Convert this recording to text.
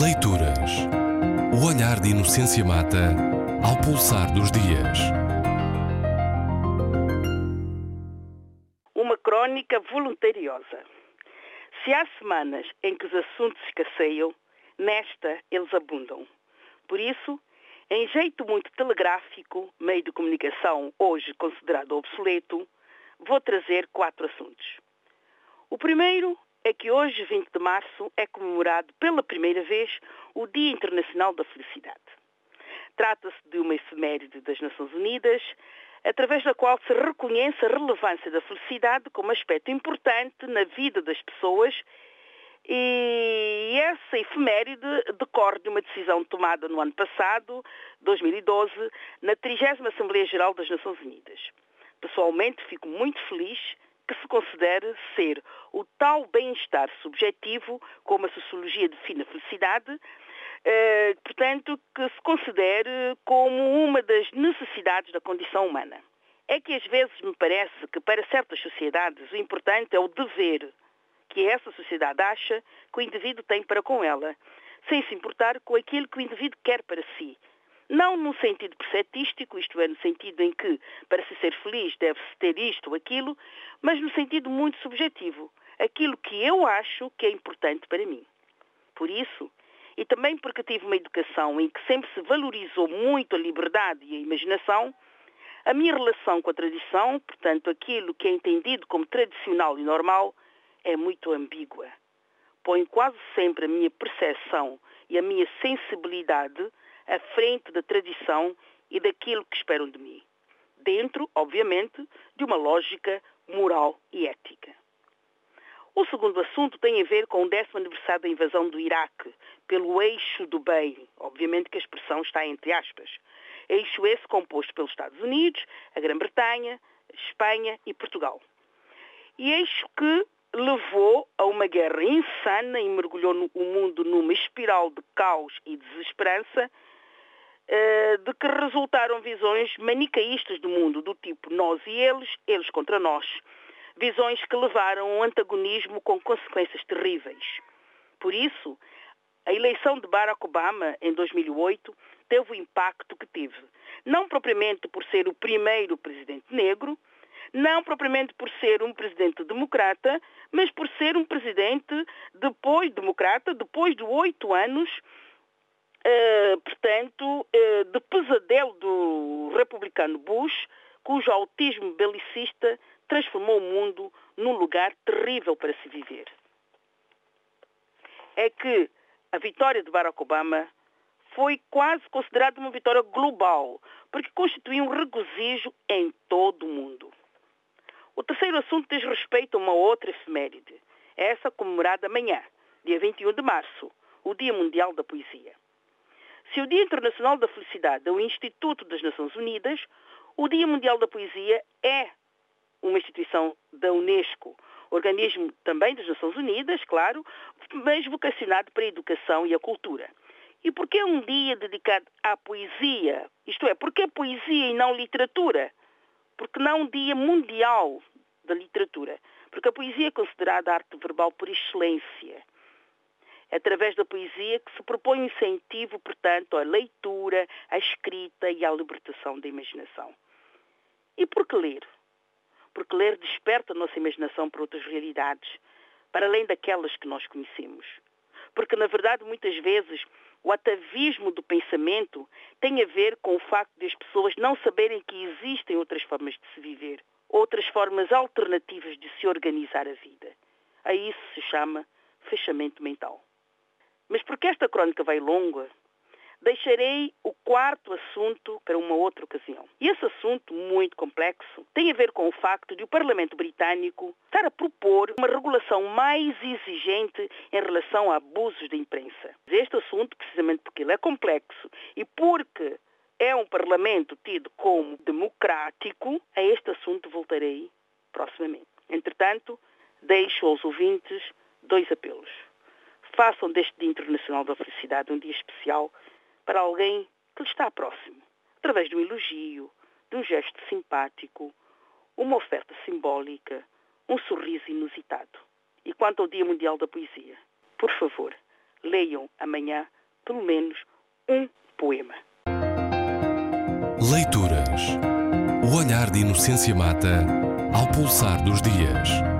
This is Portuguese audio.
Leituras. O olhar de Inocência Mata ao pulsar dos dias. Uma crônica voluntariosa. Se há semanas em que os assuntos escasseiam, nesta eles abundam. Por isso, em jeito muito telegráfico, meio de comunicação hoje considerado obsoleto, vou trazer quatro assuntos. O primeiro é que hoje, 20 de março, é comemorado pela primeira vez o Dia Internacional da Felicidade. Trata-se de uma efeméride das Nações Unidas, através da qual se reconhece a relevância da felicidade como aspecto importante na vida das pessoas e essa efeméride decorre de uma decisão tomada no ano passado, 2012, na 30 Assembleia Geral das Nações Unidas. Pessoalmente, fico muito feliz que se considere ser o tal bem-estar subjetivo, como a sociologia define a felicidade, eh, portanto, que se considere como uma das necessidades da condição humana. É que às vezes me parece que para certas sociedades o importante é o dever que essa sociedade acha que o indivíduo tem para com ela, sem se importar com aquilo que o indivíduo quer para si, não no sentido perceptístico, isto é, no sentido em que, para se ser feliz, deve-se ter isto ou aquilo, mas no sentido muito subjetivo, aquilo que eu acho que é importante para mim. Por isso, e também porque tive uma educação em que sempre se valorizou muito a liberdade e a imaginação, a minha relação com a tradição, portanto, aquilo que é entendido como tradicional e normal, é muito ambígua. Põe quase sempre a minha percepção e a minha sensibilidade à frente da tradição e daquilo que esperam de mim. Dentro, obviamente, de uma lógica moral e ética. O segundo assunto tem a ver com o décimo aniversário da invasão do Iraque pelo eixo do bem. Obviamente que a expressão está entre aspas. Eixo esse composto pelos Estados Unidos, a Grã-Bretanha, Espanha e Portugal. E eixo que levou a uma guerra insana e mergulhou no, o mundo numa espiral de caos e desesperança eh, de que resultaram visões manicaístas do mundo, do tipo nós e eles, eles contra nós. Visões que levaram a um antagonismo com consequências terríveis. Por isso, a eleição de Barack Obama em 2008 teve o impacto que teve. Não propriamente por ser o primeiro presidente negro, não propriamente por ser um presidente democrata, mas por ser um presidente depois democrata, depois de oito anos uh, portanto, uh, de pesadelo do republicano Bush, cujo autismo belicista transformou o mundo num lugar terrível para se viver. É que a vitória de Barack Obama foi quase considerada uma vitória global, porque constituiu um regozijo em todo o mundo. O terceiro assunto diz respeito a uma outra efeméride, essa comemorada amanhã, dia 21 de março, o Dia Mundial da Poesia. Se o Dia Internacional da Felicidade é o Instituto das Nações Unidas, o Dia Mundial da Poesia é uma instituição da Unesco, organismo também das Nações Unidas, claro, mas vocacionado para a educação e a cultura. E por que é um dia dedicado à poesia? Isto é, por que poesia e não literatura? Porque não um dia mundial da literatura? Porque a poesia é considerada arte verbal por excelência através da poesia que se propõe incentivo, portanto, à leitura, à escrita e à libertação da imaginação. E por que ler? Porque ler desperta a nossa imaginação para outras realidades, para além daquelas que nós conhecemos. Porque, na verdade, muitas vezes, o atavismo do pensamento tem a ver com o facto de as pessoas não saberem que existem outras formas de se viver, outras formas alternativas de se organizar a vida. A isso se chama fechamento mental. Mas porque esta crónica vai longa, deixarei o quarto assunto para uma outra ocasião. E esse assunto, muito complexo, tem a ver com o facto de o Parlamento Britânico estar a propor uma regulação mais exigente em relação a abusos da imprensa. Este assunto, precisamente porque ele é complexo e porque é um Parlamento tido como democrático, a este assunto voltarei proximamente. Entretanto, deixo aos ouvintes dois apelos façam deste Dia Internacional da Felicidade um dia especial para alguém que lhe está próximo, através de um elogio, de um gesto simpático, uma oferta simbólica, um sorriso inusitado. E quanto ao Dia Mundial da Poesia, por favor, leiam amanhã pelo menos um poema. Leituras. O olhar de Inocência Mata ao pulsar dos dias.